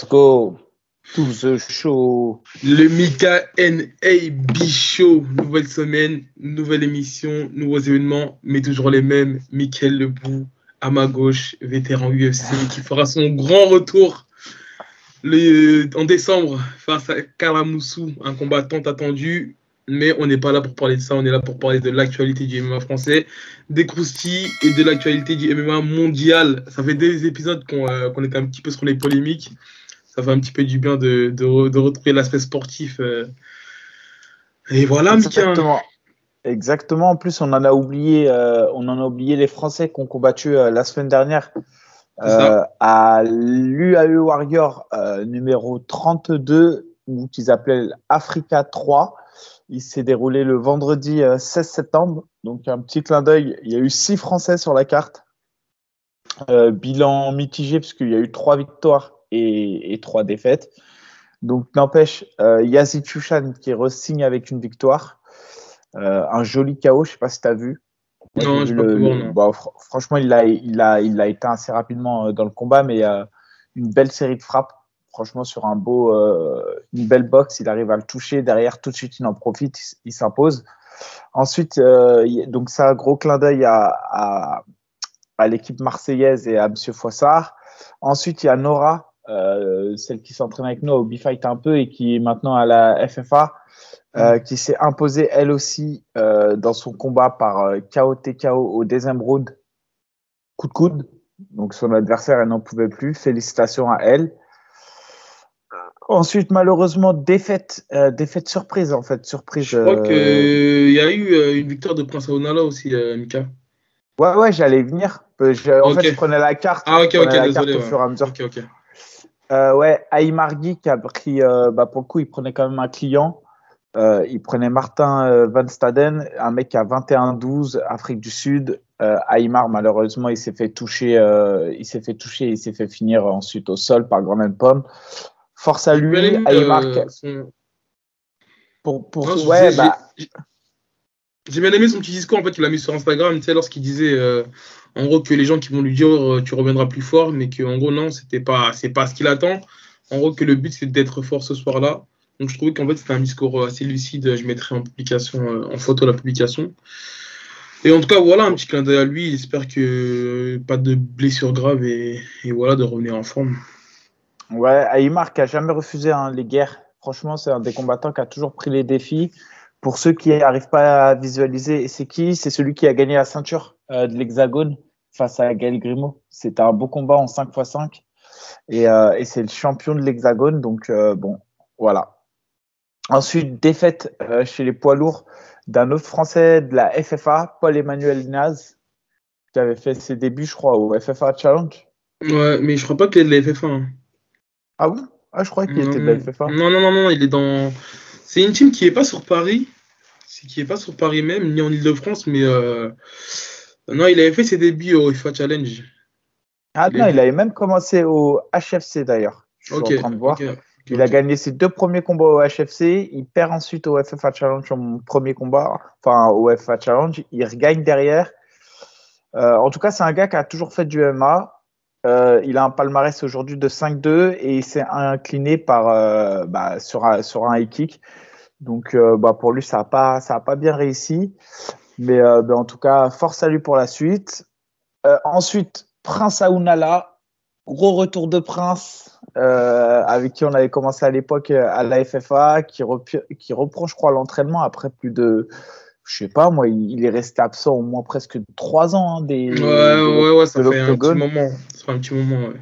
Let's go. To the show. Le Mika NAB Show. Nouvelle semaine, nouvelle émission, nouveaux événements, mais toujours les mêmes. Michael Lebou, à ma gauche, vétéran UFC, qui fera son grand retour en décembre face à Kalamoussou, un combattant attendu. Mais on n'est pas là pour parler de ça, on est là pour parler de l'actualité du MMA français, des croustilles et de l'actualité du MMA mondial. Ça fait des épisodes qu'on euh, est un petit peu sur les polémiques. Ça fait un petit peu du bien de, de, retrouver l'aspect sportif. Euh. Et voilà, Exactement. Exactement. En plus, on en a oublié, euh, on en a oublié les Français qui ont combattu la semaine dernière à l'UAE Warrior numéro 32, qu'ils appelaient Africa 3. Il s'est déroulé le vendredi 16 euh, septembre. Donc, un petit clin d'œil. Il y a eu six Français sur la carte. Euh, bilan mitigé, puisqu'il y a eu trois victoires et, trois défaites. Donc, n'empêche, euh, Yazid Chouchan qui re-signe avec une victoire. un joli chaos, je ne sais pas si tu as vu. Non, je le, bah, franchement, il a, il, a, il a éteint assez rapidement dans le combat, mais une belle série de frappes franchement, sur un beau, euh, une belle boxe, il arrive à le toucher. Derrière, tout de suite, il en profite, il, s'impose. Ensuite, euh, donc ça, gros clin d'œil à, à, l'équipe marseillaise et à Monsieur Foissard. Ensuite, il y a Nora, euh, celle qui s'entraîne avec nous au B-Fight un peu et qui est maintenant à la FFA, mm. qui s'est imposée elle aussi dans son combat par KO TKO au deuxième round, coup de coude. Donc son adversaire, elle n'en pouvait plus. Félicitations à elle. Ensuite, malheureusement, défaite, euh, défaite surprise en fait, surprise. Je crois qu'il euh, y a eu euh, une victoire de Prince Aonala aussi, Mika. Ouais, ouais, j'allais venir. en fait, je prenais la carte. Ah, ok, ok, désolé. Au fur et à mesure. Ok. ouais, Aïmargui qui a pris, bah, pour le coup, il prenait quand même un client. il prenait Martin Van Staden, un mec a 21-12, Afrique du Sud. Aymar, malheureusement, il s'est fait toucher, il s'est fait toucher, il s'est fait finir ensuite au sol par Grand Pomme. Force à lui, à euh, Pour, pour... ouais, bah... J'ai bien aimé son petit discours en fait qu'il a mis sur Instagram, tu sais, lorsqu'il disait euh, en gros que les gens qui vont lui dire euh, tu reviendras plus fort, mais qu'en gros non, c'était pas, c'est pas ce qu'il attend. En gros que le but c'est d'être fort ce soir-là. Donc je trouvais qu'en fait c'était un discours assez lucide. Je mettrai en publication, en photo la publication. Et en tout cas voilà un petit clin d'œil à lui. J'espère que pas de blessures graves et, et voilà de revenir en forme. Ouais, Aymar qui a jamais refusé hein, les guerres. Franchement, c'est un des combattants qui a toujours pris les défis. Pour ceux qui n'arrivent pas à visualiser, c'est qui? C'est celui qui a gagné la ceinture euh, de l'Hexagone face à Gaël Grimaud. C'était un beau combat en 5 x 5. Et, euh, et c'est le champion de l'Hexagone. Donc, euh, bon, voilà. Ensuite, défaite chez les poids lourds d'un autre Français de la FFA, Paul-Emmanuel Naz, qui avait fait ses débuts, je crois, au FFA Challenge. Ouais, mais je crois pas qu'il est de la FFA. Hein. Ah bon? Ah, je crois qu'il était de la FFA. Non, non, non, non, il est dans. C'est une team qui n'est pas sur Paris. C'est qui n'est pas sur Paris même, ni en Ile-de-France, mais. Euh, non, il avait fait ses débuts au FIFA Challenge. Ah non, il avait même commencé au HFC d'ailleurs. Je suis en train de voir. il a gagné ses deux premiers combats au HFC. Il perd ensuite au FFA Challenge son premier combat, enfin au FFA Challenge. Il regagne derrière. Euh, en tout cas, c'est un gars qui a toujours fait du MMA. Euh, il a un palmarès aujourd'hui de 5-2 et il s'est incliné par, euh, bah, sur, un, sur un high kick. Donc euh, bah, pour lui, ça n'a pas, ça a pas bien réussi. Mais bah, en tout cas, force à lui pour la suite. ensuite, Prince Aounala, gros retour de Prince, avec qui on avait commencé à l'époque à la FFA, qui, qui reprend, je crois, l'entraînement après plus de je sais pas, moi, il, est resté absent au moins presque trois ans. Hein, des, ouais, ouais, ouais, ça fait un petit moment. Un petit moment, ouais.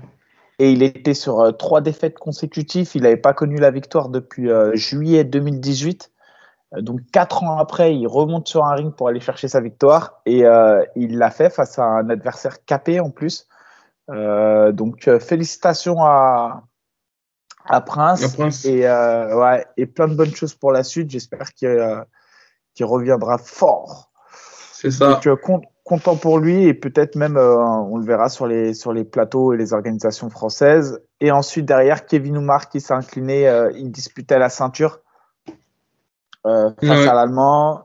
Et il était sur euh, trois défaites consécutives. Il n'avait pas connu la victoire depuis euh, juillet 2018. Euh, donc, quatre ans après, il remonte sur un ring pour aller chercher sa victoire. Et il l'a fait face à un adversaire capé en plus. donc, félicitations à, à Prince. Prince. Et, ouais, et plein de bonnes choses pour la suite. J'espère qu'il qui reviendra fort. C'est ça. Donc, content pour lui et peut-être même, euh, on le verra sur les, sur les plateaux et les organisations françaises. Et ensuite, derrière, Kevin Oumar qui s'est incliné, euh, il disputait la ceinture face à l'Allemand.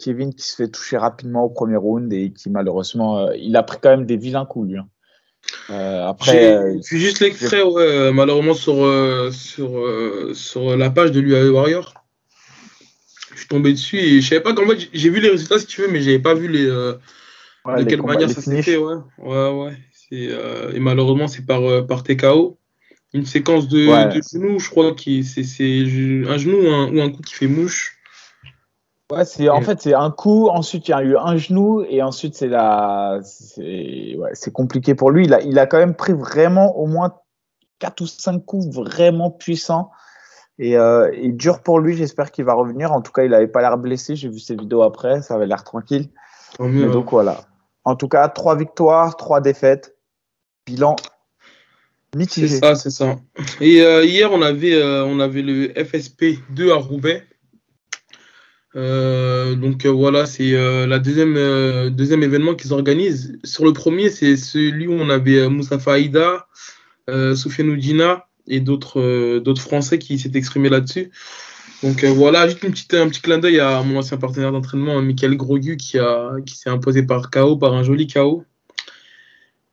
Kevin qui se fait toucher rapidement au premier round et qui malheureusement, il a pris quand même des vilains coups lui. Hein. après, j'ai juste l'extrait, ouais, malheureusement sur sur sur la page de l'UAE Warrior. Je suis tombé dessus et je savais pas comment j'ai vu les résultats si tu veux, mais j'avais pas vu les de quelle manière ça s'est fait, ouais, ouais, ouais. et malheureusement c'est par par TKO une séquence de, genoux, je crois que c'est un genou ou un, coup qui fait mouche. Ouais, c'est en fait c'est un coup, ensuite il y a eu un genou et ensuite c'est la c'est compliqué pour lui. Il a, il a quand même pris vraiment au moins 4 ou 5 coups vraiment puissants et, euh, dur pour lui. J'espère qu'il va revenir. En tout cas, il n'avait pas l'air blessé. J'ai vu ses vidéos après, ça avait l'air tranquille. donc voilà. En tout cas, 3 victoires, 3 défaites. Bilan c'est ça, c'est ça. Et euh, hier, on avait, euh, le FSP 2 à Roubaix. Euh, donc voilà, c'est la deuxième, événement qu'ils organisent. Sur le premier, c'est celui où on avait Moussa Faïda, Soufiane Oudina et d'autres d'autres Français qui s'étaient exprimés là-dessus. Donc voilà, juste un petit clin d'œil à mon ancien partenaire d'entraînement, Michael Grogu, qui, qui s'est imposé par KO, par un joli KO.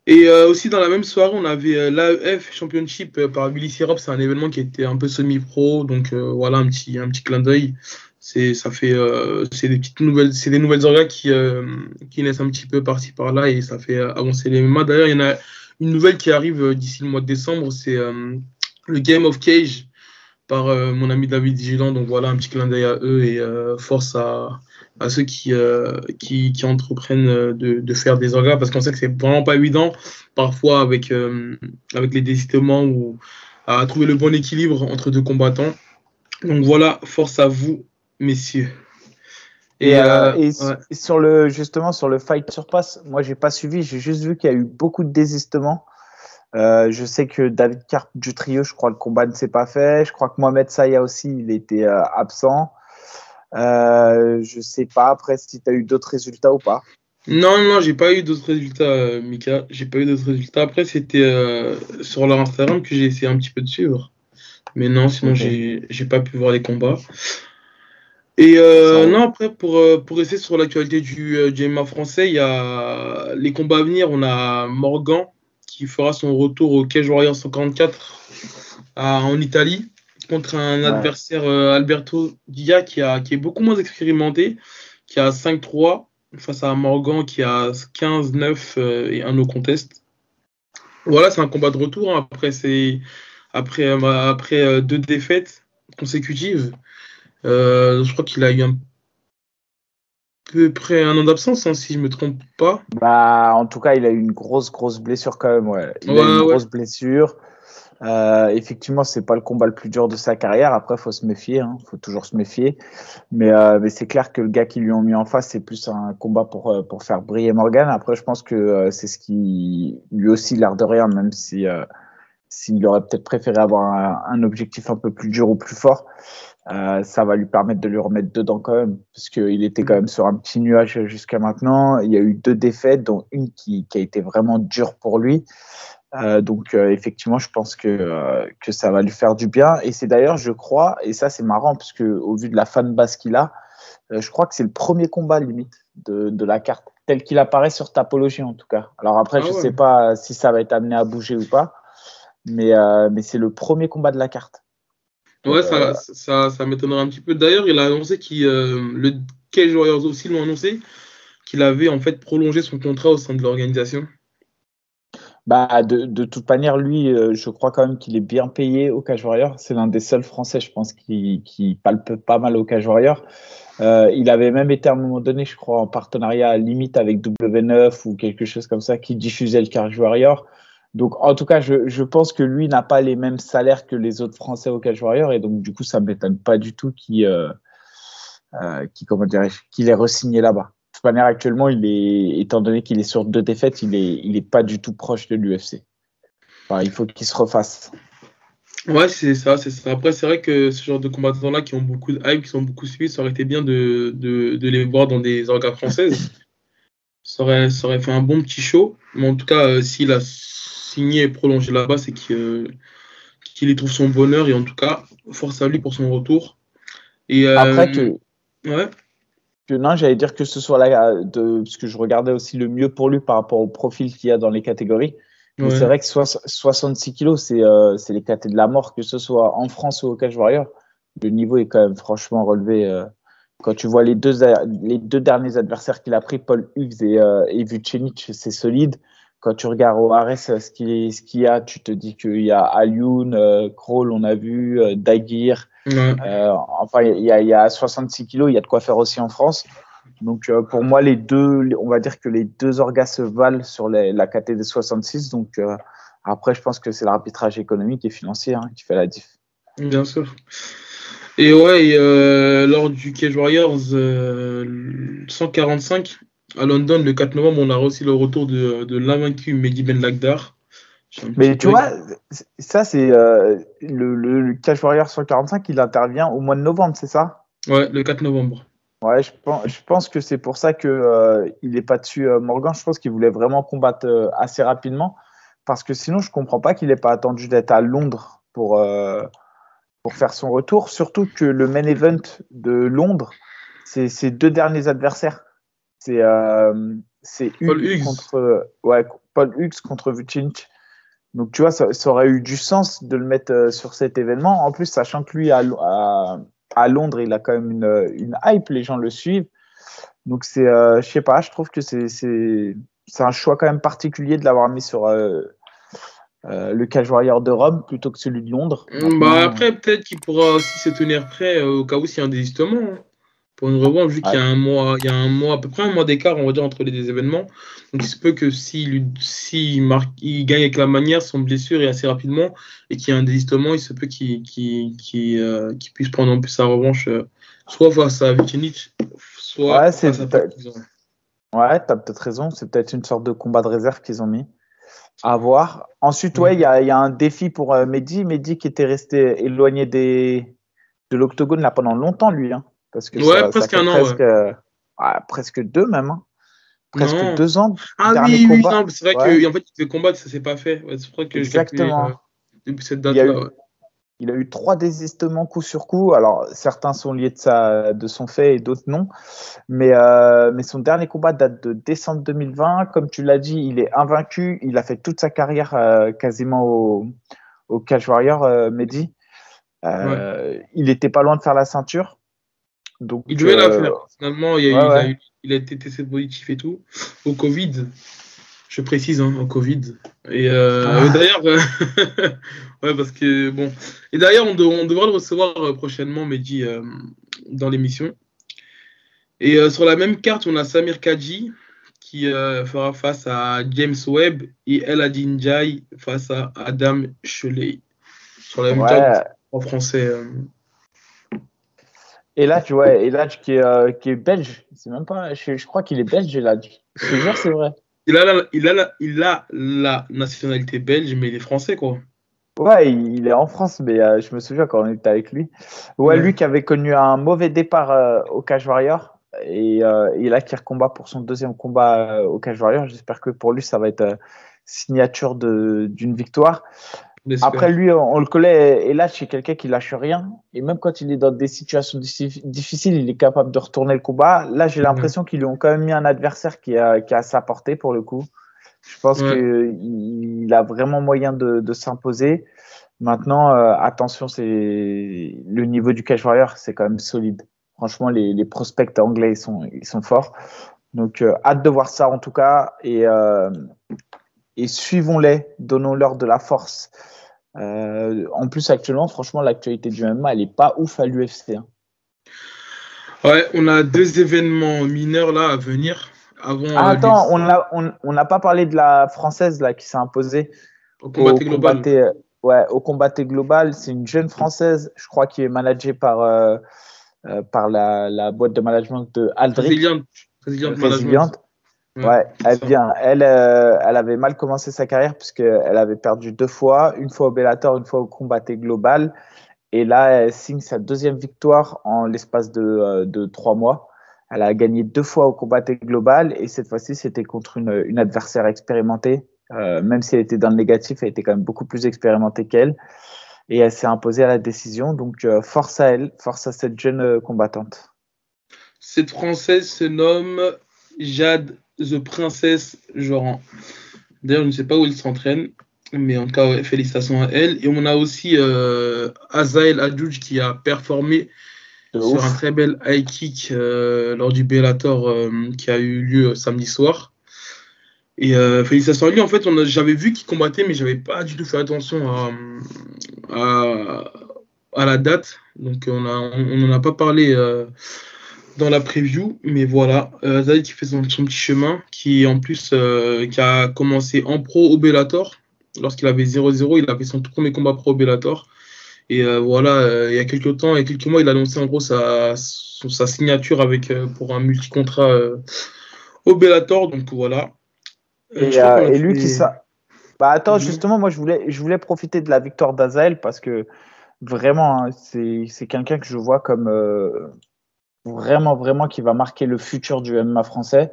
Et euh, aussi dans la même soirée, on avait euh, l'AEF Championship euh, par Billy Syrup. C'est un événement qui était un peu semi-pro, donc voilà un petit un petit clin d'œil. C'est ça fait c'est des petites nouvelles, c'est des nouvelles qui qui naissent un petit peu par-ci par-là et ça fait avancer les MMA. D'ailleurs, il y en a une nouvelle qui arrive d'ici le mois de décembre, c'est le Game of Cage par mon ami David Gilan. Donc voilà un petit clin d'œil à eux et force à à ceux qui, euh, qui, qui, entreprennent euh, de, de, faire des orgas parce qu'on sait que c'est vraiment pas évident parfois avec, euh, avec les désistements ou à trouver le bon équilibre entre deux combattants. Donc voilà, force à vous, messieurs. Et, et, sur le justement sur le fight surpass, moi j'ai pas suivi, j'ai juste vu qu'il y a eu beaucoup de désistements. Je sais que David Carp du trio, je crois le combat ne s'est pas fait. Je crois que Mohamed Saya aussi, il était absent. Euh, je sais pas après si tu as eu d'autres résultats ou pas. Non, non, j'ai pas eu d'autres résultats, euh, Mika. J'ai pas eu d'autres résultats. Après, c'était euh, sur leur Instagram que j'ai essayé un petit peu de suivre. Mais non, sinon, j'ai pas pu voir les combats. Et non, après, pour, pour rester sur l'actualité du GMA français, il y a les combats à venir. On a Morgan qui fera son retour au Cage Warrior 144 en Italie contre un adversaire euh, Alberto Dia qui, a, qui est beaucoup moins expérimenté, qui a 5-3 face à Morgan qui a 15-9 euh, et un no contest. Voilà, c'est un combat de retour. Hein. Après, c'est après, euh, après deux défaites consécutives. je crois qu'il a eu un peu près un an d'absence, hein, si je me trompe pas. Bah, en tout cas, il a eu une grosse, grosse blessure quand même. Ouais. Il a eu une grosse blessure. Euh, effectivement, c'est pas le combat le plus dur de sa carrière. Après, faut se méfier, il hein. faut toujours se méfier. Mais, euh, mais c'est clair que le gars qui lui ont mis en face, c'est plus un combat pour euh, pour faire briller Morgan. Après, je pense que euh, c'est ce qui lui aussi l'air de rien, même si euh, s'il aurait peut-être préféré avoir un, un, objectif un peu plus dur ou plus fort. Ça va lui permettre de lui remettre dedans quand même, parce qu'il était quand même sur un petit nuage jusqu'à maintenant. Il y a eu deux défaites, dont une qui, qui a été vraiment dure pour lui. Euh, donc euh, effectivement, je pense que, euh, que ça va lui faire du bien. Et c'est d'ailleurs, je crois, et ça c'est marrant, parce que au vu de la fan base qu'il a, je crois que c'est le premier combat limite de, de la carte, tel qu'il apparaît sur Tapologie en tout cas. Alors après, ah je ne sais pas si ça va être amené à bouger ou pas, mais, mais c'est le premier combat de la carte. Ouais, ça, ça, ça m'étonnerait un petit peu. D'ailleurs, il a annoncé qu'il, le Cage Warriors aussi l'ont annoncé, qu'il avait en fait prolongé son contrat au sein de l'organisation. Bah, de, de, toute manière, lui, euh, je crois quand même qu'il est bien payé au Cage Warrior. C'est l'un des seuls Français, je pense, qui, qui palpe pas mal au Cage Warrior. Euh, il avait même été à un moment donné, je crois, en partenariat limite avec W9 ou quelque chose comme ça, qui diffusait le Cage Warrior. Donc, en tout cas, je, pense que lui n'a pas les mêmes salaires que les autres Français au Cage Warrior, et donc du coup, ça m'étonne pas du tout qu'il, euh, euh comment qu'il ait re-signé là-bas toute manière, actuellement, il est, étant donné qu'il est sur deux défaites, il est, il est pas du tout proche de l'UFC. il faut qu'il se refasse. Ouais, c'est ça, c'est ça. Après, c'est vrai que ce genre de combattants-là qui ont beaucoup de hype, qui sont beaucoup suivis, ça aurait été bien de, de, de les voir dans des orgas françaises. ça, aurait, ça aurait fait un bon petit show. Mais en tout cas, euh, s'il a signé et prolongé là-bas, c'est qu'il y trouve son bonheur. Et en tout cas, force à lui pour son retour. Et, euh, Après, que... Ouais non, j'allais dire que ce soit là, de, parce que je regardais aussi le mieux pour lui par rapport au profil qu'il y a dans les catégories. C'est vrai que 66 kilos, c'est euh, les KT de la mort, que ce soit en France ou au Cage Warrior. Le niveau est quand même franchement relevé. Euh, quand tu vois les deux, les deux derniers adversaires qu'il a pris, Paul Hughes et, euh, et Vucenic, c'est solide. Quand tu regardes au Ares ce qu'il y a, tu te dis qu'il y a Alioun, euh, Kroll, on a vu, euh, Dagir. Euh, enfin, il y, a, il y a 66 kilos, il y a de quoi faire aussi en France. Donc euh, pour moi, les deux, on va dire que les deux orgas se valent sur les, la KT des 66. Donc euh, après, je pense que c'est l'arbitrage économique et financier hein, qui fait la diff. Bien sûr. Et ouais, euh, lors du Cage Warriors 145 à London le 4 novembre, on a reçu le retour de, de l'invaincu Mehdi Ben Lagdar. Mais tu vois, ça c'est le, le, le Cage Warriors 145, il intervient au mois de novembre, c'est ça? Ouais, le 4 novembre. Ouais, je pense, je pense que c'est pour ça que euh, il n'est pas dessus euh, Morgan. Je pense qu'il voulait vraiment combattre euh, assez rapidement parce que sinon je comprends pas qu'il n'ait pas attendu d'être à Londres pour euh, pour faire son retour. Surtout que le main event de Londres, c'est ses deux derniers adversaires. C'est c'est Hughes contre ouais Paul Hughes contre Vucinic. Donc tu vois, ça, ça, aurait eu du sens de le mettre sur cet événement. En plus, sachant que lui a à Londres, il a quand même une, une hype, les gens le suivent. Donc c'est, euh, je sais pas, je trouve que c'est, un choix quand même particulier de l'avoir mis sur euh, euh, le cage warrior de Rome plutôt que celui de Londres. Bah après peut-être qu'il pourra aussi se tenir prêt au cas où s'il y a un désistement. Hein pour une revanche, vu qu'il y a un mois, il y a un mois, à peu près un mois d'écart, on va dire, entre les deux événements. Donc il se peut que s'il si, il gagne avec la manière, son blessure et assez rapidement, et qu'il y a un désistement, il se peut qu'il euh, puisse prendre en plus sa revanche, euh, soit face à Vucinic, soit ouais, face à Ouais, t'as peut-être raison, c'est peut-être une sorte de combat de réserve qu'ils ont mis. À voir. Ensuite, ouais, il y, a, y, a, un défi pour euh, Mehdi. Mehdi qui était resté éloigné des, de l'octogone là pendant longtemps, lui. Hein. Parce que ouais, ça, presque un an. Presque, ouais. Ah, presque deux même. Hein. Presque non. deux ans. Ah oui, oui, c'est vrai ouais. qu'en fait, il devait combattre, ça s'est pas fait. Ouais, c'est vrai que Exactement. Calculé, euh, depuis cette date-là. Il, a eu trois désistements coup sur coup. Alors, certains sont liés de, sa, de son fait et d'autres non. Mais, euh, mais son dernier combat date de décembre 2020. Comme tu l'as dit, il est invaincu. Il a fait toute sa carrière euh, quasiment au, au Cage Warrior, euh, Mehdi. Il n'était pas loin de faire la ceinture. Donc, il devait euh... la faire. Finalement, il a, ouais, il, a eu, il a, été testé positif et tout. Au Covid, je précise, hein, au Covid. Et, euh, ah. d'ailleurs, ouais, parce que bon. Et d'ailleurs, on, de, on, devra le recevoir euh, prochainement, Mehdi, euh, dans l'émission. Et euh, sur la même carte, on a Samir Kadji qui fera face à James Webb et El Adinjai face à Adam Choley. Sur la même carte en français. Et là, tu vois, Eladj qui est, euh, qui est belge, c'est même pas, je, je crois qu'il est belge, Eladj. Je te jure, c'est vrai. Il a, la, il, a la, il a la nationalité belge, mais il est français, quoi. Ouais, il est en France, mais euh, je me souviens quand on était avec lui. Ouais, ouais. lui qui avait connu un mauvais départ euh, au Cage Warrior, et, euh, et, là qui recombat pour son deuxième combat au Cage Warrior. J'espère que pour lui, ça va être signature d'une victoire. Après, lui, on, on, le connaît, et là, c'est quelqu'un qui lâche rien. Et même quand il est dans des situations difficiles, il est capable de retourner le combat. Là, j'ai l'impression mmh. qu'ils lui ont quand même mis un adversaire qui a, qui a sa portée pour le coup. Je pense ouais. qu'il a vraiment moyen de, de s'imposer. Maintenant, euh, attention, c'est le niveau du Cash Warrior, c'est quand même solide. Franchement, les, les, prospects anglais, ils sont, ils sont forts. Donc, euh, hâte de voir ça en tout cas. Et, euh, et suivons-les, donnons-leur de la force. Euh, en plus, actuellement, franchement, l'actualité du MMA, elle n'est pas ouf à l'UFC. Hein. Ouais, on a deux événements mineurs là à venir. Avant ah, attends, on n'a on, on pas parlé de la française là qui s'est imposée au combat global. Combatté, ouais, au combat global. C'est une jeune française, je crois, qui est managée par, euh, euh, par la, la, boîte de management de Aldrich. Résiliente. Résiliente, Résiliente. Ouais, elle vient. Elle, euh, elle avait mal commencé sa carrière puisqu'elle avait perdu deux fois, une fois au Bellator, une fois au combat global. Et là, elle signe sa deuxième victoire en l'espace de, euh, de trois mois. Elle a gagné deux fois au combat global et cette fois-ci, c'était contre une, une, adversaire expérimentée. Euh, même si elle était dans le négatif, elle était quand même beaucoup plus expérimentée qu'elle. Et elle s'est imposée à la décision. Donc, force à elle, force à cette jeune combattante. Cette Française se nomme Jade The Princess Joran. D'ailleurs, je ne sais pas où il s'entraîne, mais en tout cas, félicitations à elle. Et on a aussi euh, Azael Adjouj qui a performé sur un très bel high kick euh, lors du Bellator euh, qui a eu lieu samedi soir. Et félicitations à lui. En fait, j'avais vu qu'il combattait, mais j'avais pas du tout fait attention à, à, la date. Donc, on n'en a pas parlé dans la preview, mais voilà, euh, qui fait son, petit chemin, qui en plus euh, qui a commencé en pro au Bellator. Lorsqu'il avait 0-0, il a fait son tout premier combat pro au Bellator. Et euh, voilà, euh, il y a quelques temps, il y a quelques mois, il a annoncé en gros sa, sa signature avec, pour un multi-contrat au Bellator. Donc voilà. Et, lui qui ça. Bah attends, mhm. justement, moi je voulais, je voulais profiter de la victoire d'Azael parce que vraiment, hein, c'est quelqu'un que je vois comme vraiment, vraiment qui va marquer le futur du MMA français.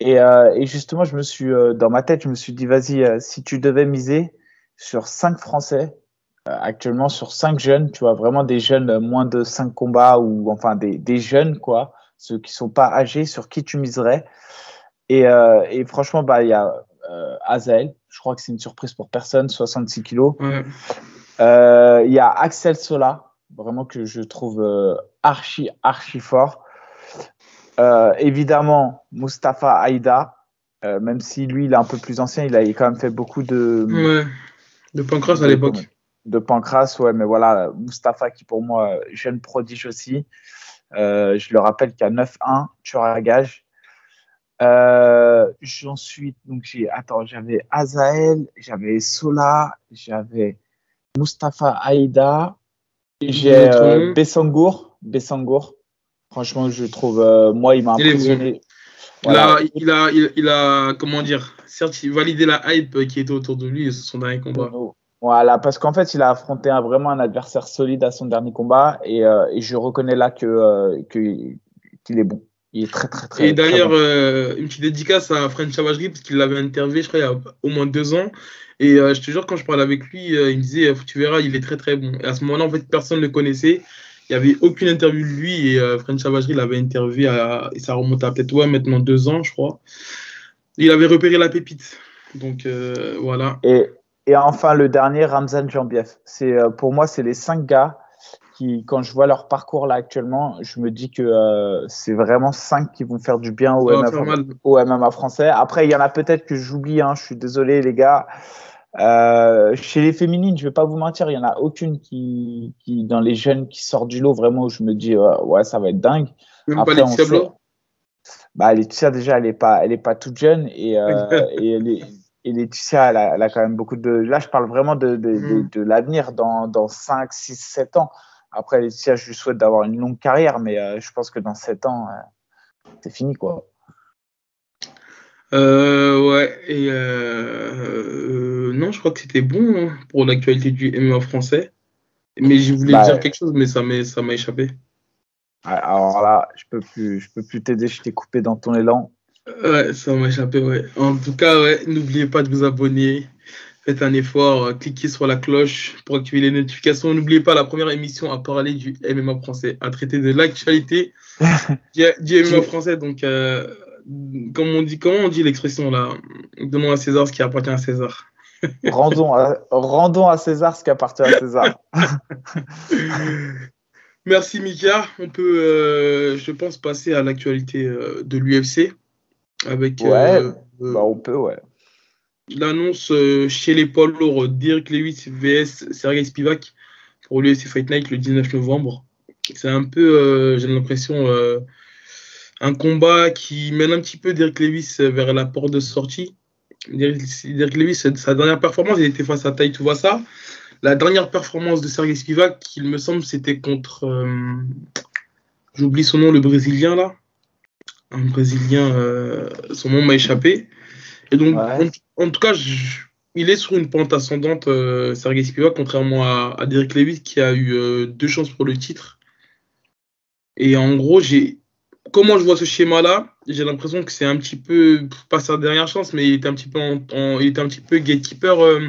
Et, euh, et justement, je me suis, euh, dans ma tête, je me suis dit, vas-y, euh, si tu devais miser sur cinq Français, actuellement sur cinq jeunes, tu vois, vraiment des jeunes moins de cinq combats ou enfin des, des jeunes, quoi, ceux qui sont pas âgés, sur qui tu miserais. Et, et franchement, bah, il y a Azael, je crois que c'est une surprise pour personne, 66 kilos. Il y a Axel Sola, vraiment que je trouve euh, archi, archi fort. Euh, évidemment, Mustapha Aïda, euh, même si lui, il est un peu plus ancien, il a quand même fait beaucoup de. Ouais, de Pancras à l'époque. De Pancras, ouais, mais voilà, Mustapha qui pour moi, jeune prodige aussi. je le rappelle a 9-1, tu à gage. Ensuite, donc j'ai, attends, j'avais Azael, j'avais Sola, j'avais Mustapha Aïda, j'ai euh, Bessangour. Bessangour. Franchement, je trouve, euh, moi, il m'a impressionné. Il, a, il, a, il, a, comment dire, certes, validé la hype qui était autour de lui et son dernier combat. Voilà, parce qu'en fait, il a affronté vraiment un adversaire solide à son dernier combat et, euh, et je reconnais là que qu'il est bon. Il est très, très, très. Et d'ailleurs, une petite dédicace à French Chavagerie parce qu'il l'avait interviewé, je crois, il y a au moins deux ans. Et euh, je te jure, quand je parlais avec lui, euh, il me disait Tu verras, il est très très bon. Et à ce moment-là, en fait, personne ne le connaissait. Il n'y avait aucune interview de lui. Et euh, French Savagerie l'avait interviewé et ça remonte à peut-être ouais, maintenant deux ans, je crois. Il avait repéré la pépite. Donc voilà. Et, et, enfin, le dernier, Ramzan Jambiev. C'est, pour moi, c'est les cinq gars qui, quand je vois leur parcours là actuellement, je me dis que c'est vraiment cinq qui vont faire du bien au, MMA, au MMA, français. Après, il y en a peut-être que j'oublie, hein, je suis désolé les gars. Euh, chez les féminines, je vais pas vous mentir, il y en a aucune qui, qui dans les jeunes qui sortent du lot vraiment où je me dis ouais, ça va être dingue. Même Après, pas Laetitia Blanc. Bah Laetitia déjà elle est pas elle est pas toute jeune et euh, et elle est, et Laetitia elle a, elle a, quand même beaucoup de là je parle vraiment de de, de, mm. de l'avenir dans dans 5 6 7 ans. Après Laetitia je lui souhaite d'avoir une longue carrière mais euh, je pense que dans 7 ans euh, c'est fini quoi. Euh, ouais, et euh, non, je crois que c'était bon hein, pour l'actualité du MMA français. Mais je voulais bah, dire quelque chose, mais ça m'a échappé. Alors là, je peux plus, je peux plus t'aider, je t'ai coupé dans ton élan. Ouais, ça m'a échappé, ouais. En tout cas, ouais, n'oubliez pas de vous abonner. Faites un effort, euh, cliquez sur la cloche pour activer les notifications. N'oubliez pas la première émission à parler du MMA français, à traiter de l'actualité du, MMA français. Donc, euh, comme on dit, comment on dit l'expression là? Donnons à César ce qui appartient à César. rendons, à, rendons à César ce qui appartient à César. Merci Mika. On peut, euh, je pense, passer à l'actualité euh, de l'UFC avec. Ouais, euh, bah on peut, ouais. L'annonce chez les poids lourds Dirk Lewis vs Sergei Spivak pour l'UFC Fight Night le 19 novembre. C'est un peu, j'ai l'impression, un combat qui mène un petit peu Dirk Lewis vers la porte de sortie. Dirk Lewis, sa dernière performance, il était face à Tai ça. La dernière performance de Sergei Spivak, il me semble, c'était contre. Euh, j'oublie son nom, le Brésilien là. Un Brésilien, euh, son nom m'a échappé. Et donc, en, tout cas, il est sur une pente ascendante, euh, Sergei Spivak, contrairement à, à Dirk Lewis qui a eu deux chances pour le titre. Et en gros, j'ai comment je vois ce schéma-là, j'ai l'impression que c'est un petit peu, pas sa dernière chance, mais il était un petit peu, en, il était un petit peu gatekeeper, euh,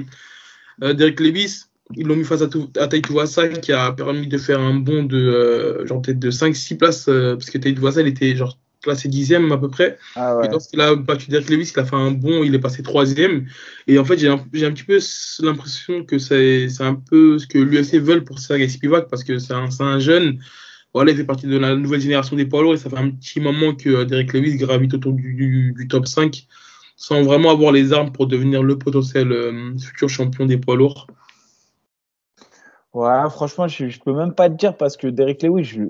euh Derek Levis. Ils l'ont mis face à, à Taïtouassa qui a permis de faire un bond de, euh, genre peut-être de 5-6 places, euh, parce que Taïtouassa, il était genre classé dixième à peu près. Ah et lorsqu'il a battu Derek Lewis, il a fait un bon, il est passé troisième. Et en fait, j'ai un, un, petit peu l'impression que c'est un peu ce que l'UFC veulent pour Sergei Spivak parce que c'est un, un, jeune. Voilà, il fait partie de la nouvelle génération des poids lourds et ça fait un petit moment que euh, Derek Lewis gravite autour du, du, top 5 sans vraiment avoir les armes pour devenir le potentiel euh, futur champion des poids lourds. Ouais, franchement, je, je peux même pas te dire parce que Derek Lewis, je,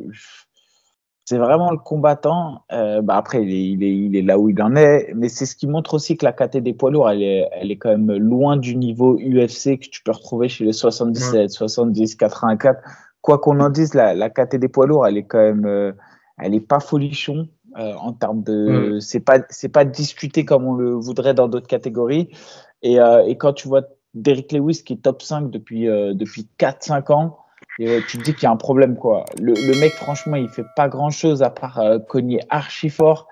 c'est vraiment le combattant. Euh, bah après, il est, il, est, il est, là où il en est, mais c'est ce qui montre aussi que la KT des poids lourds, elle est, elle est quand même loin du niveau UFC que tu peux retrouver chez les 77, 70, 84. Quoi qu'on en dise, la, la KT des poids lourds, elle est quand même, euh, elle est pas folichon euh, en termes de, c'est pas, c'est pas discuté comme on le voudrait dans d'autres catégories. Et, euh, et quand tu vois Derrick Lewis qui est top 5 depuis, euh, depuis 4-5 ans, et tu te dis qu'il y a un problème, quoi. Le, le, mec, franchement, il fait pas grand chose à part euh, cogner archi fort.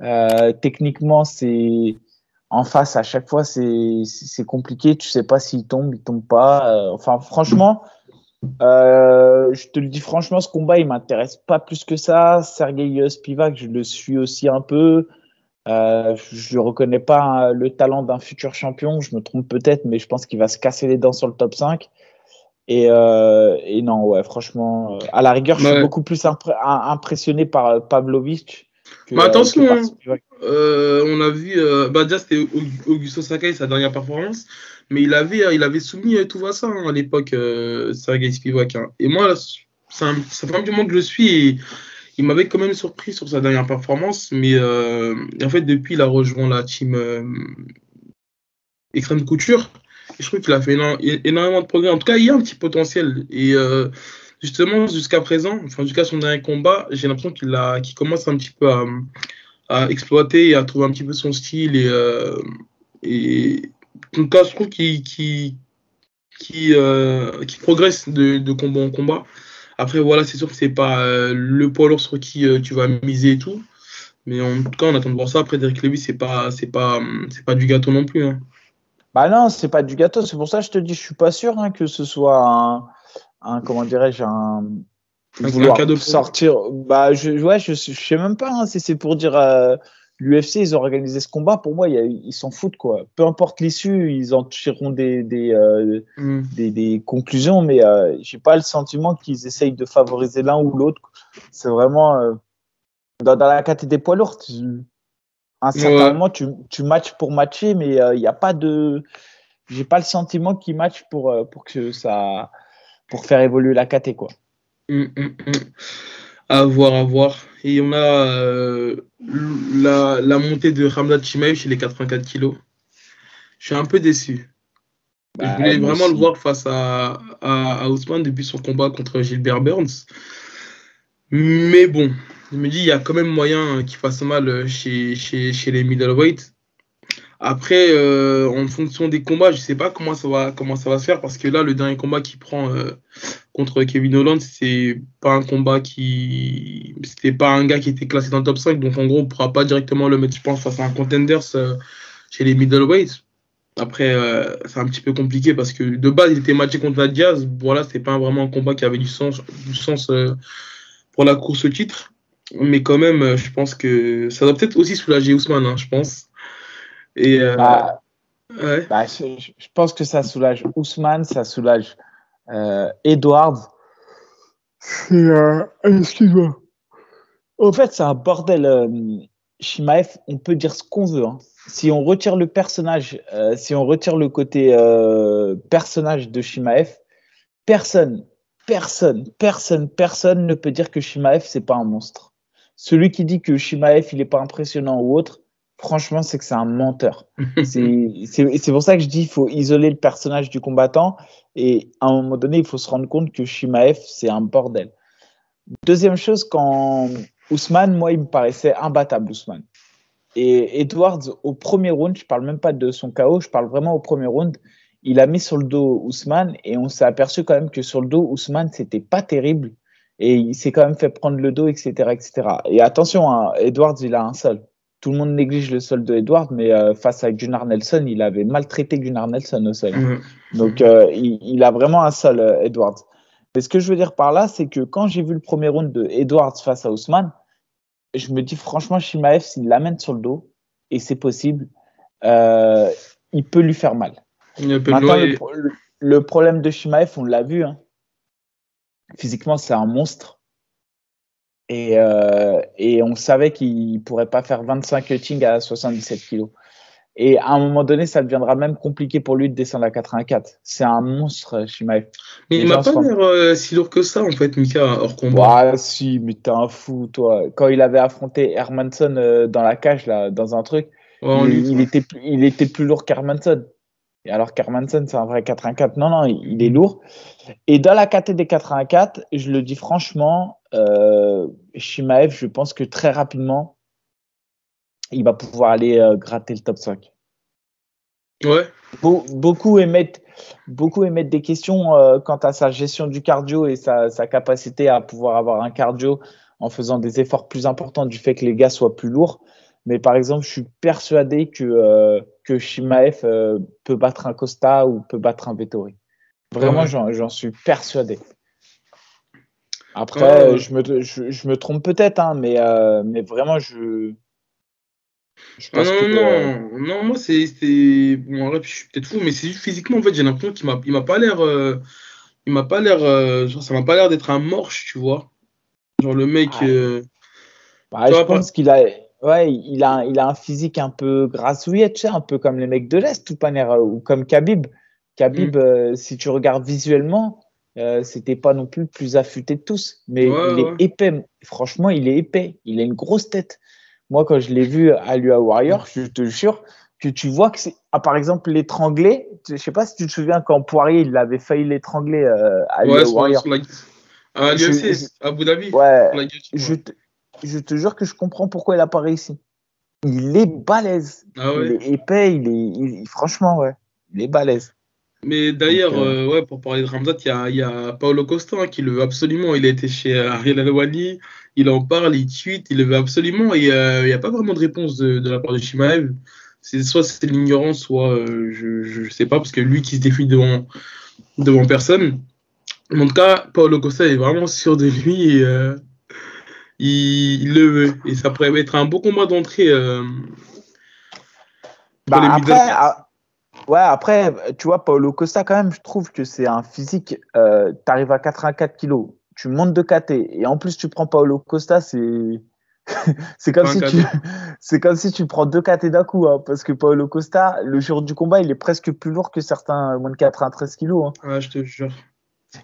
Euh, techniquement, c'est en face à chaque fois, c'est compliqué. Tu sais pas s'il tombe, il tombe pas. Euh, enfin, franchement, euh, je te le dis franchement, ce combat, il m'intéresse pas plus que ça. Sergei Spivak, je le suis aussi un peu. Euh, je ne reconnais pas le talent d'un futur champion. Je me trompe peut-être, mais je pense qu'il va se casser les dents sur le top 5. Et, euh, et, non, ouais, franchement, euh, à la rigueur, je suis beaucoup plus impressionné par euh, Pavlovic. Mais attention, hein. on a vu, bah déjà c'était Augusto Sakai, sa dernière performance, mais il avait, il avait soumis tout va ça hein, à l'époque, Sergei Spivak. Hein. Et moi, ça, ça fait un petit moment que je le suis et il m'avait quand même surpris sur sa dernière performance, mais en fait, depuis, il a rejoint la team Extrême Couture je trouve qu'il a fait énormément de progrès. En tout cas, il y a un petit potentiel. Et euh, justement, jusqu'à présent, enfin, jusqu'à son dernier combat, j'ai l'impression qu'il qu'il commence un petit peu à, exploiter et à trouver un petit peu son style. Et, euh, en tout cas, je trouve qu'il, euh, progresse de, combat en combat. Après, voilà, c'est sûr que c'est pas le poids lourd sur qui tu vas miser et tout. Mais en tout cas, on attend de voir ça. Après, Derek Lewis, c'est pas, pas, pas du gâteau non plus. Hein. Bah non, c'est pas du gâteau. C'est pour ça que je te dis, je suis pas sûr hein, que ce soit un, un comment dirais-je, un, un cadeau sortir. Bah je, ouais, je, je sais même pas. Hein, c'est pour dire. Euh, L'UFC, ils ont organisé ce combat. Pour moi, ils s'en foutent quoi. Peu importe l'issue, ils en tireront des des, euh, mm. des, des, conclusions, mais euh, j'ai pas le sentiment qu'ils essayent de favoriser l'un ou l'autre. C'est vraiment euh, dans, dans, la catégorie des poids lourds un certain moment, tu, tu matches pour matcher, mais il euh, n'y a pas de. J'ai pas le sentiment qu'il match pour, euh, pour que ça. pour faire évoluer la KT, quoi. Hum, hum, hum. À voir, à voir. Et on a euh, la, la, montée de Ramzat Chimaev chez les 84 kilos. Je suis un peu déçu. je bah, voulais vraiment le voir face à, à, à Ousmane depuis son combat contre Gilbert Burns. Mais bon, je me dis, il y a quand même moyen qu'il fasse mal euh, chez, chez, chez les middleweight. Après, euh, en fonction des combats, je sais pas comment ça va comment ça va se faire parce que là, le dernier combat qu'il prend euh, contre Kevin Holland, c'est pas un combat qui, c'était pas un gars qui était classé dans le top 5, donc en gros, on pourra pas directement le mettre, je pense, face à un contenders chez les middleweight. Après, c'est un petit peu compliqué parce que de base, il était matché contre la Diaz. Voilà, c'était pas vraiment un combat qui avait du sens, du sens pour la course au titre. Mais quand même, euh, je pense que ça doit peut-être aussi soulager Ousmane, hein, je pense. Et, euh, bah, bah, je, pense que ça soulage Ousmane, ça soulage euh, Edwards. Euh, excuse-moi. Au fait, c'est un bordel. Euh, Shimaev, on peut dire ce qu'on veut. Hein. Si on retire le personnage, si on retire le côté personnage de Shimaev, personne, personne, personne, personne ne peut dire que Shimaev, c'est pas un monstre. Celui qui dit que Shimaev, il est pas impressionnant ou autre, franchement, c'est que c'est un menteur. c'est pour ça que je dis il faut isoler le personnage du combattant et à un moment donné, il faut se rendre compte que Shimaev, c'est un bordel. Deuxième chose, quand Ousmane, moi, il me paraissait imbattable, Ousmane. Et Edwards, au premier round, je parle même pas de son KO, je parle vraiment au premier round, il a mis sur le dos Ousmane et on s'est aperçu quand même que sur le dos, Ousmane, c'était pas terrible et il s'est quand même fait prendre le dos, etc., etc. Et attention, hein, Edwards, il a un sol. Tout le monde néglige le sol de Edwards, mais euh, face à Gunnar Nelson, il avait maltraité Gunnar Nelson au sol. Mhm. Donc, euh, il, il, a vraiment un sol, euh, Edwards. Mais ce que je veux dire par là, c'est que quand j'ai vu le premier round de Edwards face à Ousmane, je me dis franchement, Shimaev, s'il l'amène sur le dos, et c'est possible, euh, il peut lui faire mal. Maintenant, le, problème de Shimaev, on l'a vu, hein. Physiquement, c'est un monstre. Et, euh, et on savait qu'il pourrait pas faire 25 cuttings à 77 kilos. Et à un moment donné, ça deviendra même compliqué pour lui de descendre à 84. C'est un monstre, Shimaev. Mais il m'a pas l'air euh, si lourd que ça, en fait, Mika, hors combat. Ouais, si, mais t'es un fou, toi. Quand il avait affronté Hermanson euh, dans la cage, là, dans un truc, il, était, plus, il était plus lourd qu'Hermanson. Et alors qu'Hermanson, c'est un vrai 84. Non, non, il, est lourd. Et dans la KT des 84, je le dis franchement, euh, Shimaev, je pense que très rapidement, il va pouvoir aller euh, gratter le top 5. Ouais. beaucoup, émettent, beaucoup émettent des questions euh, quant à sa gestion du cardio et sa, capacité à pouvoir avoir un cardio en faisant des efforts plus importants du fait que les gars soient plus lourds. Mais par exemple, je suis persuadé que, euh, que Shimaev peut battre un Costa ou peut battre un Vettori. Vraiment, j'en suis persuadé. Après, je, me, je, me trompe peut-être, hein, mais, mais vraiment, je, non, non, non, moi c'est. Bon, je suis peut-être fou, mais c'est juste physiquement, en fait, j'ai l'impression qu'il m'a, pas l'air. Euh, il m'a pas l'air. Euh, ça m'a pas l'air d'être un morche, tu vois. Genre le mec. Euh, bah, je pense qu'il a. Ouais, il a, il a un physique un peu grassouillet, tu sais, un peu comme les mecs de l'Est, tout manière, ou comme Khabib. Khabib, mm. si tu regardes visuellement, c'était pas non plus le plus affûté de tous, mais il est épais. Franchement, il est épais. Il a une grosse tête. Moi, quand je l'ai vu à l'UA Warrior, je te jure que tu vois que c'est, ah, par exemple, l'étrangler. Je sais pas si tu te souviens quand Poirier, il avait failli l'étrangler euh, à l'UA Warrior. À l'UFC, à Abu Dhabi. Ouais, je, te, je te jure que je comprends pourquoi il a pas réussi. Il est balèze. Ah ouais. Il est épais, il est, franchement, ouais, il est balèze. Mais d'ailleurs, euh, euh, ouais, pour parler de Ramzat, il y a, y a Paolo Costa hein, qui le veut absolument. Il a été chez Ariel Alwani, il en parle, il tweet, il le veut absolument. Et euh, il n'y a pas vraiment de réponse de, la part de Shimaev. C'est soit c'est l'ignorance, soit je ne sais pas, parce que lui qui se défie devant, devant personne. En tout cas, Paolo Costa est vraiment sûr de lui et il, le veut. Et ça pourrait être un beau combat d'entrée. Bah, après, Ouais, après, tu vois, Paulo Costa, quand même, je trouve que c'est un physique. Euh, tu arrives à 84 kilos, tu montes de KT, et en plus, tu prends Paulo Costa, c'est. c'est comme, si tu... c'est comme si tu prends deux KT d'un coup, hein, parce que Paulo Costa, le jour du combat, il est presque plus lourd que certains moins de 93 kilos. Hein. Ouais, je te jure.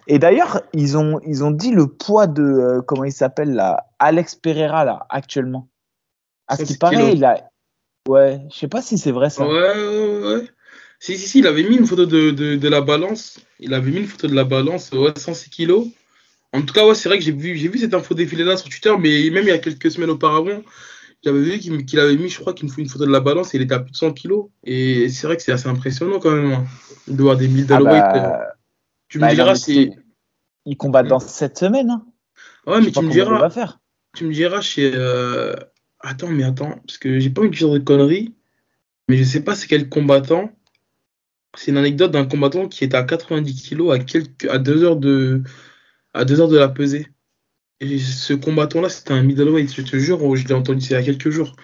Et d'ailleurs, ils ont, ils ont dit le poids de, euh, comment il s'appelle là, Alex Pereira là, actuellement. À ce qui paraît, il a. Ouais, je sais pas si c'est vrai ça. Ouais, ouais, ouais. Si, si, si, il avait mis une photo de, de, de, la balance. Il avait mis une photo de la balance, ouais, 106 kilos. En tout cas, ouais, c'est vrai que j'ai vu, j'ai vu cette info défiler là sur Twitter, mais même il y a quelques semaines auparavant, j'avais vu qu'il, avait mis, je crois, qu'il une photo de la balance et il était à plus de 100 kilos. Et c'est vrai que c'est assez impressionnant quand même, hein, de voir des milles ah bah, Tu me diras, c'est. Il combat dans cette semaine. Hein. Ouais, mais tu me diras. Tu me diras chez. Euh... Attends, mais attends, parce que j'ai pas envie de dire de conneries, mais je sais pas c'est quel combattant c'est une anecdote d'un combattant qui était à 90 kg à, quelques, à, deux heures de, à deux heures de la pesée. Et ce combattant-là, c'était un middleweight, je te jure, je l'ai entendu il y a quelques jours.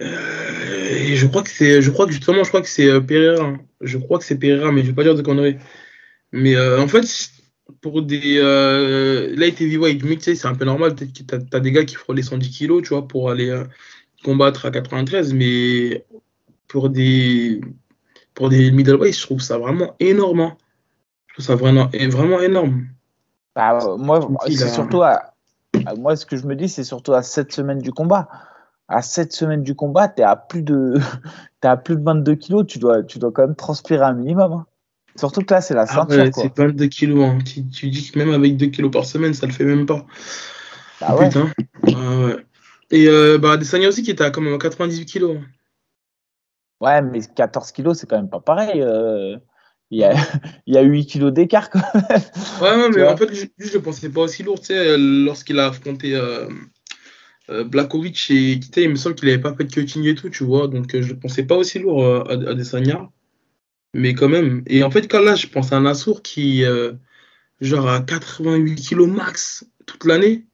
Euh, et je crois que c'est, je crois que justement, je crois que c'est euh, Pereira. Hein. Je crois que c'est Pereira, mais je vais pas dire de conneries. Mais euh, en fait, pour des, là, il était heavyweight, sais, c'est un peu normal. Peut-être que tu as, des gars qui feront les 110 kilos, tu vois, pour aller combattre à 93, mais pour des, pour des middleweight, je trouve ça vraiment énorme. Hein. Je trouve ça vraiment, vraiment énorme. Bah, moi, c'est surtout à, moi, ce que je me dis, c'est surtout à cette semaine du combat. À cette semaine du combat, tu es à plus de, es à plus de 22 kilos, tu dois, tu dois quand même transpirer un minimum. Hein. Surtout que là, c'est la ah ceinture. Ah c'est 22 kilos. Hein. Tu, dis que même avec 2 kilos par semaine, ça le fait même pas. Bah ouais. Putain. Ah ouais. Et euh, bah, Desania aussi qui était à quand même 98 kilos. Ouais, mais 14 kilos, c'est quand même pas pareil. Euh, il, y a, il y a 8 kilos d'écart quand même. Ouais, mais en fait, je, je pensais pas aussi lourd, tu sais, lorsqu'il a affronté euh, euh Blakovic et Kita, il me semble qu'il avait pas fait de cutting et tout, tu vois, donc euh, je pensais pas aussi lourd à, à Desagna. Mais quand même. Et en fait, quand là, je pense à un Nassour qui, genre, a 88 kilos max toute l'année.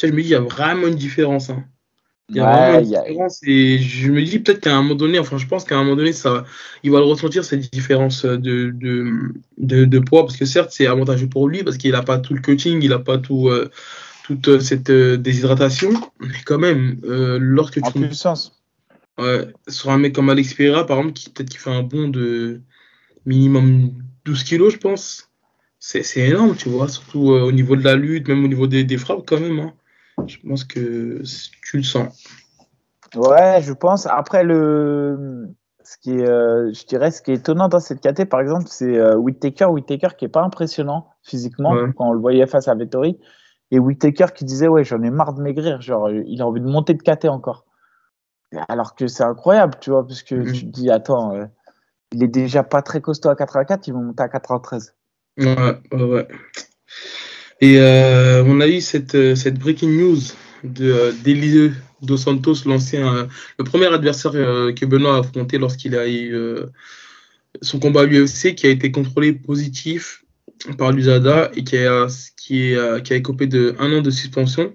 je me dis, il y a vraiment une différence. Hein. Il y a vraiment une différence et je me dis peut-être qu'à un moment donné, enfin je pense qu'à un moment donné, ça, il va le ressentir cette différence de, de, de, poids parce que certes c'est avantageux pour lui parce qu'il n'a pas tout le coaching, il n'a pas tout, euh, toute euh, cette euh, déshydratation, mais quand même, lorsque tu... En puissance. Ouais, sur un mec comme Alex Pereira par exemple, qui peut-être qui fait un bond de minimum 12 kilos je pense, c'est énorme tu vois, surtout au niveau de la lutte, même au niveau des, des frappes quand même. Hein. Je pense que tu le sens. Ouais, je pense. Après, le, ce qui est, euh, je dirais, ce qui est étonnant dans cette KT, par exemple, c'est euh, Whittaker. Whittaker qui est pas impressionnant physiquement quand on le voyait face à Vettori. Et Whittaker qui disait, ouais, j'en ai marre de maigrir. Genre, il a envie de monter de KT encore. Alors que c'est incroyable, tu vois, parce que mhm. tu te dis, attends, euh, il est déjà pas très costaud à 84, ils vont monter à 93. Ouais, ouais, ouais. Et euh, on a eu cette, euh, cette breaking news de Dos Santos, l'ancien, le premier adversaire que Benoît a affronté lorsqu'il a eu son combat à l'UFC, qui a été contrôlé positif par l'USADA et qui a, qui, qui a écopé de un an de suspension.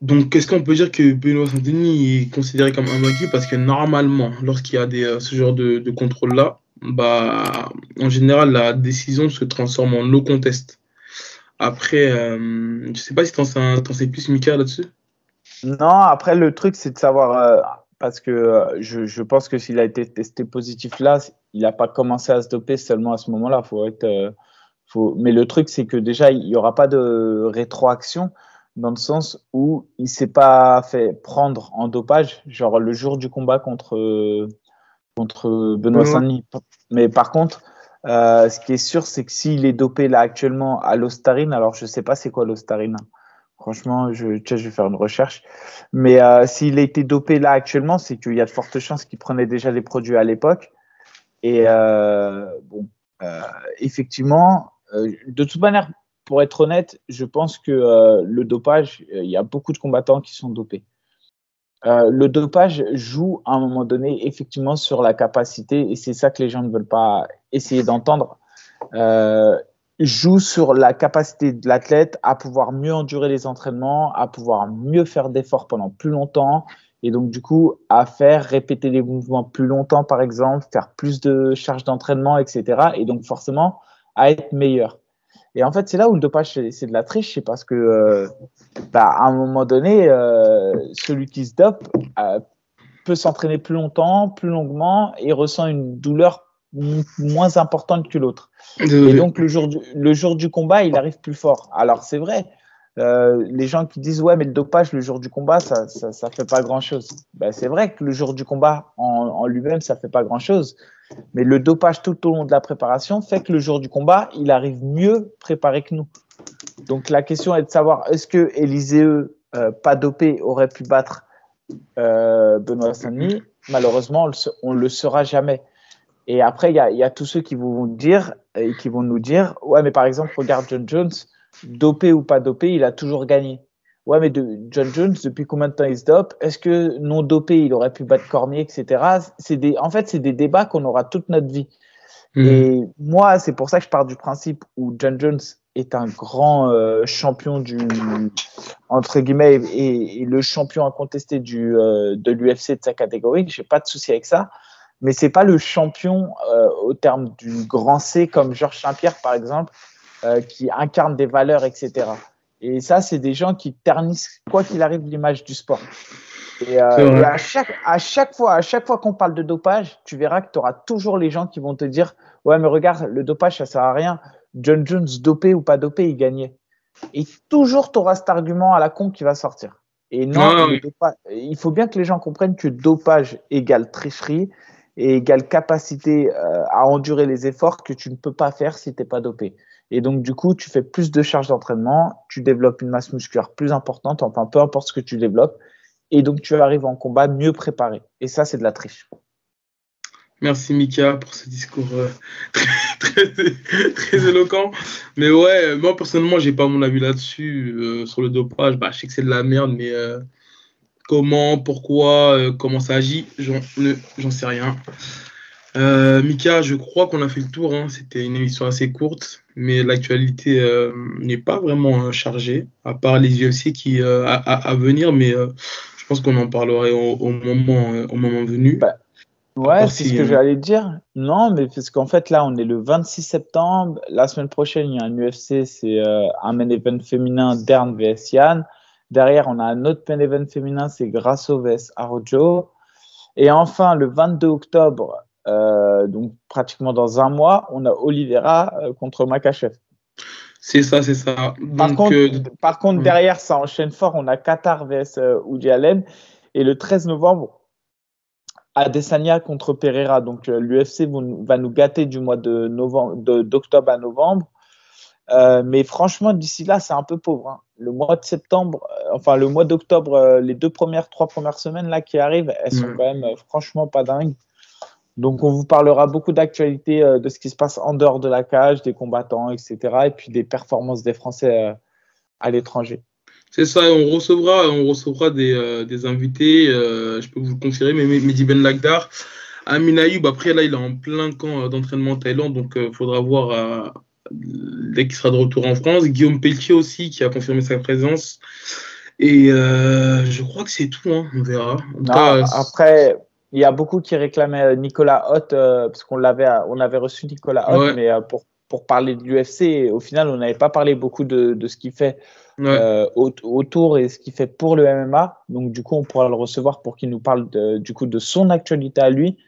Donc, est-ce qu'on peut dire que Benoît Saint-Denis est considéré comme un vaincu Parce que normalement, lorsqu'il y a des, ce genre de, contrôle-là, bah, en général, la décision se transforme en no contest. Après, euh, je sais pas si t'en sais plus, Mika, là-dessus? Non, après, le truc, c'est de savoir, euh, parce que euh, je, pense que s'il a été testé positif là, il n'a pas commencé à se doper seulement à ce moment-là. Faut être. Mais le truc, c'est que déjà, il n'y aura pas de rétroaction dans le sens où il s'est pas fait prendre en dopage, genre le jour du combat contre, contre Benoît Saint-Denis. Mais par contre, euh, ce qui est sûr, c'est que s'il est dopé là actuellement à l'ostarine, alors je sais pas c'est quoi l'ostarine. Franchement, je, je vais faire une recherche. Mais euh, s'il a été dopé là actuellement, c'est qu'il y a de fortes chances qu'il prenait déjà les produits à l'époque. Et euh, bon, effectivement, de toute manière, pour être honnête, je pense que le dopage, il y a beaucoup de combattants qui sont dopés. Euh, le dopage joue à un moment donné effectivement sur la capacité, et c'est ça que les gens ne veulent pas essayer d'entendre, euh, joue sur la capacité de l'athlète à pouvoir mieux endurer les entraînements, à pouvoir mieux faire d'efforts pendant plus longtemps, et donc du coup à faire répéter les mouvements plus longtemps par exemple, faire plus de charges d'entraînement, etc. Et donc forcément à être meilleur. Et en fait, c'est là où le dopage, c'est de la triche, c'est parce que, euh, bah, à un moment donné, euh, celui qui se dope euh, peut s'entraîner plus longtemps, plus longuement, et ressent une douleur moins importante que l'autre. Et donc, le jour, du, le jour du combat, il arrive plus fort. Alors, c'est vrai, les gens qui disent ouais mais le dopage le jour du combat ça ça, ça fait pas grand chose ben, c'est vrai que le jour du combat en, en lui-même ça fait pas grand chose mais le dopage tout au long de la préparation fait que le jour du combat, il arrive mieux préparé que nous. Donc la question est de savoir est-ce que Élisée, euh, pas dopé, aurait pu battre euh, Benoît Saint-Denis? Malheureusement, on ne le saura jamais. Et après, il y a, tous ceux qui vont dire et qui vont nous dire ouais, mais par exemple, regarde John Jones, dopé ou pas dopé, il a toujours gagné. Ouais, mais de John Jones, depuis combien de temps il se dope? Est-ce que non dopé, il aurait pu battre Cormier, etc. C'est des, en fait, c'est des débats qu'on aura toute notre vie. Hmm. Et moi, c'est pour ça que je pars du principe où John Jones est un grand euh, champion du entre guillemets et, le champion incontesté du euh, de l'UFC de sa catégorie. J'ai pas de souci avec ça, mais c'est pas le champion euh, au terme du grand C comme Georges Saint-Pierre par exemple, qui incarne des valeurs, etc. Et ça, c'est des gens qui ternissent, quoi qu'il arrive, l'image du sport. Et, euh, à, chaque, à chaque fois, à chaque fois qu'on parle de dopage, tu verras que tu auras toujours les gens qui vont te dire Ouais, mais regarde, le dopage, ça sert à rien. John Jones, dopé ou pas dopé, il gagnait. Et toujours, tu auras cet argument à la con qui va sortir. Et non, il faut bien que les gens comprennent que dopage égale tricherie et égale capacité euh, à endurer les efforts que tu ne peux pas faire si tu n'es pas dopé. Et donc, du coup, tu fais plus de charges d'entraînement, tu développes une masse musculaire plus importante, enfin, peu importe ce que tu développes. Et donc, tu arrives en combat mieux préparé. Et ça, c'est de la triche. Merci Mika pour ce discours euh, très, très, éloquent. Mais ouais, moi personnellement, j'ai pas mon avis là-dessus. Euh, sur le dopage, bah, je sais que c'est de la merde, mais euh, comment, pourquoi, comment ça agit, j'en sais rien. Euh, Mika, je crois qu'on a fait le tour. Hein. C'était une émission assez courte, mais l'actualité euh, n'est pas vraiment chargée, à part les UFC qui euh, à, venir. Mais je pense qu'on en parlerait au, moment, au moment venu. Bah, ouais, c'est ce que j'allais dire. Non, mais parce qu'en fait, là, on est le 26 septembre. La semaine prochaine, il y a un UFC, c'est un main event féminin Dern vs Yann. Derrière, on a un autre main event féminin, c'est Grasso vs Arojo. Et enfin, le 22 octobre, euh, donc pratiquement dans un mois, on a Oliveira euh, contre Makachev. C'est ça, c'est ça. par, contre, euh, par contre, derrière, ça enchaîne fort. On a Qatar vs Oudi Allen. Et le 13 novembre, Adesanya contre Pereira. Donc l'UFC va nous gâter du mois de novembre, d'octobre à novembre. mais franchement, d'ici là, c'est un peu pauvre. Hein. Le mois de septembre, enfin le mois d'octobre, les deux premières, trois premières semaines là qui arrivent, elles sont quand même franchement pas dingues. Donc, on vous parlera beaucoup d'actualités euh, de ce qui se passe en dehors de la cage, des combattants, etc. Et puis des performances des Français euh, à l'étranger. C'est ça, on recevra, on recevra des, euh, invités, je peux vous le confirmer, mais Mehdi Ben Lagdar, Amin Ayoub, après là, il est en plein camp d'entraînement en Thaïlande, donc il faudra voir dès qu'il sera de retour en France. Guillaume Pelletier aussi, qui a confirmé sa présence. Et je crois que c'est tout, hein, on verra. après, il y a beaucoup qui réclamaient euh, Nicolas Hott, euh, parce qu'on l'avait, on avait reçu Nicolas Hott, mais euh, pour, pour parler de l'UFC, au final, on n'avait pas parlé beaucoup de, de ce qu'il fait autour et ce qu'il fait pour le MMA. Donc, du coup, on pourra le recevoir pour qu'il nous parle de, du coup de son actualité à lui.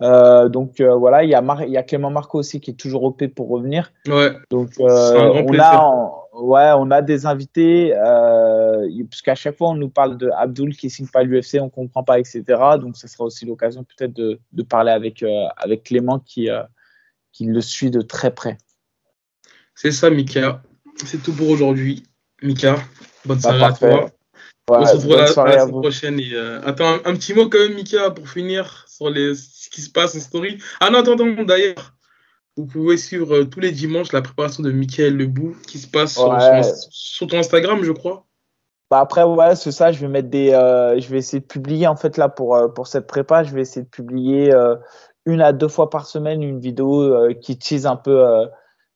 Donc voilà, il y, a il y a Clément Marco aussi qui est toujours OP pour revenir. Ouais. Donc on a, Ouais, on a des invités, euh, puisqu'à chaque fois on nous parle de Abdul qui signe pas l'UFC, on comprend pas, etc. Donc ce sera aussi l'occasion peut-être de, de, parler avec, euh, avec Clément qui, euh, qui le suit de très près. C'est ça, Mika. C'est tout pour aujourd'hui. Mika, bonne bah, soirée à toi. On se retrouve la, semaine prochaine. Et, euh, attends, un, petit mot quand même, Mika, pour finir sur les, ce qui se passe en story. Ah non, attends, attends d'ailleurs. Vous pouvez suivre euh, tous les dimanches la préparation de Michael Lebou qui se passe sur, ton Instagram, je crois. Bah après, ouais, c'est ça. Je vais mettre des. Euh, je vais essayer de publier, en fait, là, pour, pour cette prépa, je vais essayer de publier une à deux fois par semaine une vidéo qui tease un peu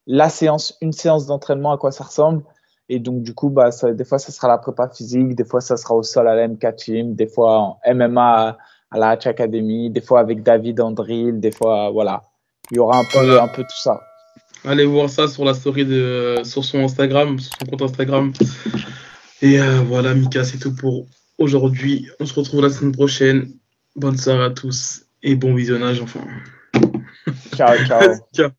la séance, une séance d'entraînement, à quoi ça ressemble. Et donc, du coup, bah, ça, des fois, ça sera la prépa physique, des fois, ça sera au sol à la MK Team, des fois en MMA à, la Hatch Academy, des fois avec David Andril, des fois, voilà il y aura un peu, un peu tout ça. Allez voir ça sur la story de, sur son Instagram, sur son compte Instagram. Et euh, voilà, Mika, c'est tout pour aujourd'hui. On se retrouve la semaine prochaine. Bonne soirée à tous et bon visionnage enfin. Ciao, ciao. ciao.